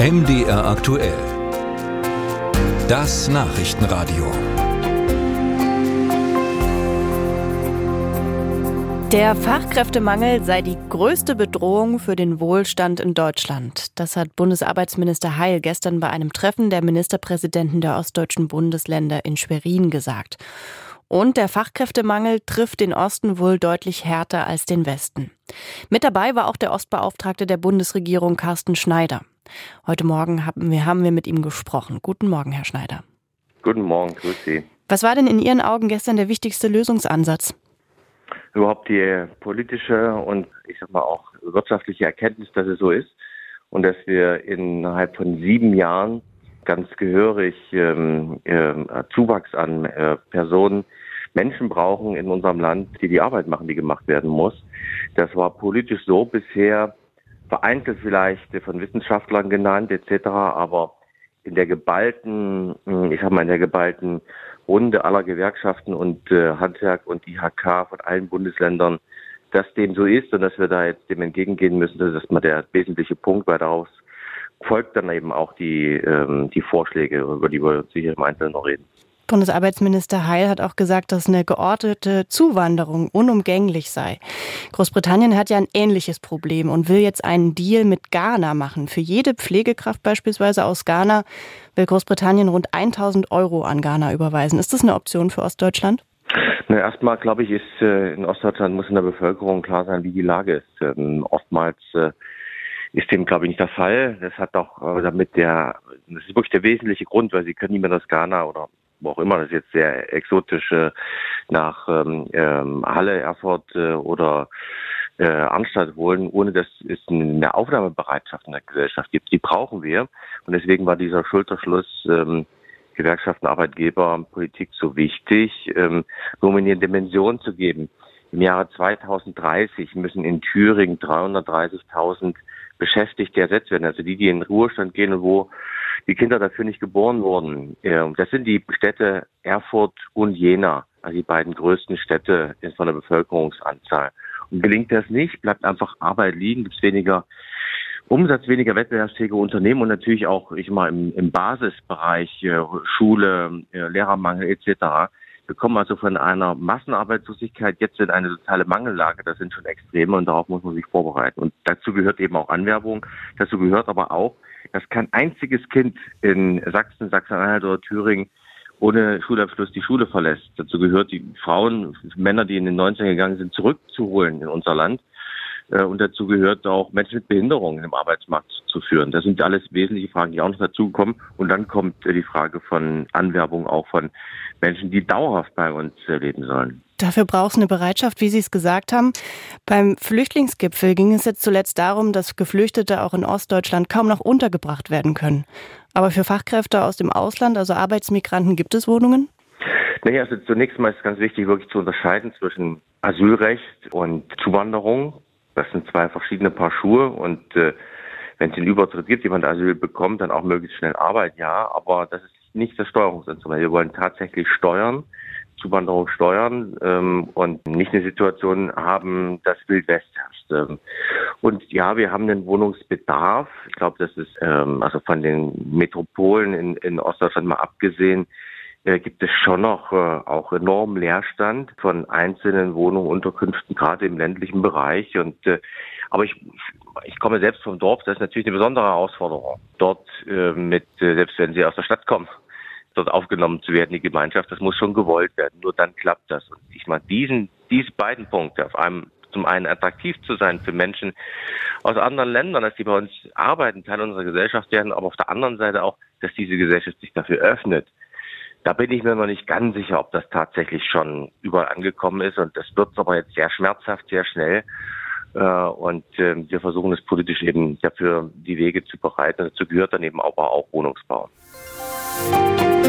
MDR aktuell. Das Nachrichtenradio. Der Fachkräftemangel sei die größte Bedrohung für den Wohlstand in Deutschland. Das hat Bundesarbeitsminister Heil gestern bei einem Treffen der Ministerpräsidenten der ostdeutschen Bundesländer in Schwerin gesagt. Und der Fachkräftemangel trifft den Osten wohl deutlich härter als den Westen. Mit dabei war auch der Ostbeauftragte der Bundesregierung Carsten Schneider. Heute Morgen haben wir, haben wir mit ihm gesprochen. Guten Morgen, Herr Schneider. Guten Morgen, grüß Sie. Was war denn in Ihren Augen gestern der wichtigste Lösungsansatz? Überhaupt die politische und ich sag mal auch wirtschaftliche Erkenntnis, dass es so ist und dass wir innerhalb von sieben Jahren ganz gehörig ähm, äh, Zuwachs an äh, Personen, Menschen brauchen in unserem Land, die die Arbeit machen, die gemacht werden muss. Das war politisch so bisher vereinzelt vielleicht von Wissenschaftlern genannt etc., aber in der geballten, hm, ich sag mal in der geballten Runde aller Gewerkschaften und äh, Handwerk und IHK von allen Bundesländern, dass dem so ist und dass wir da jetzt dem entgegengehen müssen, das ist mal der wesentliche Punkt, weil daraus folgt dann eben auch die, ähm, die Vorschläge, über die wir sicher im Einzelnen noch reden. Bundesarbeitsminister Heil hat auch gesagt, dass eine geordnete Zuwanderung unumgänglich sei. Großbritannien hat ja ein ähnliches Problem und will jetzt einen Deal mit Ghana machen. Für jede Pflegekraft beispielsweise aus Ghana will Großbritannien rund 1000 Euro an Ghana überweisen. Ist das eine Option für Ostdeutschland? Na, erstmal glaube ich, ist äh, in Ostdeutschland muss in der Bevölkerung klar sein, wie die Lage ist. Ähm, oftmals äh, ist dem, glaube ich, nicht der Fall. Das hat auch äh, damit der, das ist wirklich der wesentliche Grund, weil sie können nicht mehr das Ghana oder wo auch immer, das jetzt sehr exotisch äh, nach ähm, ähm, Halle, Erfurt äh, oder äh, Arnstadt holen, ohne dass es eine Aufnahmebereitschaft in der Gesellschaft gibt. Die brauchen wir. Und deswegen war dieser Schulterschluss ähm, Gewerkschaften, Arbeitgeber, Politik so wichtig, ähm, um ihnen Dimension zu geben. Im Jahre 2030 müssen in Thüringen 330.000 Beschäftigte ersetzt werden, also die, die in den Ruhestand gehen und wo die Kinder dafür nicht geboren wurden. Das sind die Städte Erfurt und Jena, also die beiden größten Städte von der Bevölkerungsanzahl. Und gelingt das nicht, bleibt einfach Arbeit liegen, gibt es weniger Umsatz, weniger wettbewerbsfähige Unternehmen und natürlich auch, ich mal, im, im Basisbereich äh, Schule, äh, Lehrermangel etc. Wir kommen also von einer Massenarbeitslosigkeit jetzt in eine totale Mangellage. Das sind schon Extreme und darauf muss man sich vorbereiten. Und dazu gehört eben auch Anwerbung. Dazu gehört aber auch, dass kein einziges Kind in Sachsen, Sachsen-Anhalt oder Thüringen ohne Schulabschluss die Schule verlässt. Dazu gehört die Frauen, Männer, die in den 90 gegangen sind, zurückzuholen in unser Land. Äh, und dazu gehört auch Menschen mit Behinderungen im Arbeitsmarkt zu führen. Das sind alles wesentliche Fragen, die auch noch dazukommen. Und dann kommt äh, die Frage von Anwerbung auch von Menschen, die dauerhaft bei uns äh, leben sollen. Dafür braucht es eine Bereitschaft, wie Sie es gesagt haben. Beim Flüchtlingsgipfel ging es jetzt zuletzt darum, dass Geflüchtete auch in Ostdeutschland kaum noch untergebracht werden können. Aber für Fachkräfte aus dem Ausland, also Arbeitsmigranten, gibt es Wohnungen? Naja, also zunächst mal ist es ganz wichtig, wirklich zu unterscheiden zwischen Asylrecht und Zuwanderung. Das sind zwei verschiedene Paar Schuhe und äh, wenn es den Übertritt gibt, jemand Asyl bekommt, dann auch möglichst schnell Arbeit, ja, aber das ist nicht das Steuerungsinstrument. Wir wollen tatsächlich steuern, Zuwanderung steuern ähm, und nicht eine Situation haben, dass Wild West herrscht. Ähm, und ja, wir haben einen Wohnungsbedarf. Ich glaube, das ist ähm, also von den Metropolen in, in Ostdeutschland mal abgesehen, äh, gibt es schon noch äh, auch enormen Leerstand von einzelnen Wohnungen, Unterkünften, gerade im ländlichen Bereich. Und äh, aber ich, ich komme selbst vom Dorf, das ist natürlich eine besondere Herausforderung, dort äh, mit, äh, selbst wenn Sie aus der Stadt kommen, dort aufgenommen zu werden, die Gemeinschaft, das muss schon gewollt werden. Nur dann klappt das. Und ich meine, diesen, diese beiden Punkte, auf einem zum einen attraktiv zu sein für Menschen aus anderen Ländern, dass die bei uns arbeiten, Teil unserer Gesellschaft werden, aber auf der anderen Seite auch, dass diese Gesellschaft sich dafür öffnet, da bin ich mir noch nicht ganz sicher, ob das tatsächlich schon überall angekommen ist. Und das wird aber jetzt sehr schmerzhaft, sehr schnell. Äh, und ähm, wir versuchen es politisch eben dafür die Wege zu bereiten. Dazu gehört dann eben aber auch Wohnungsbau. Musik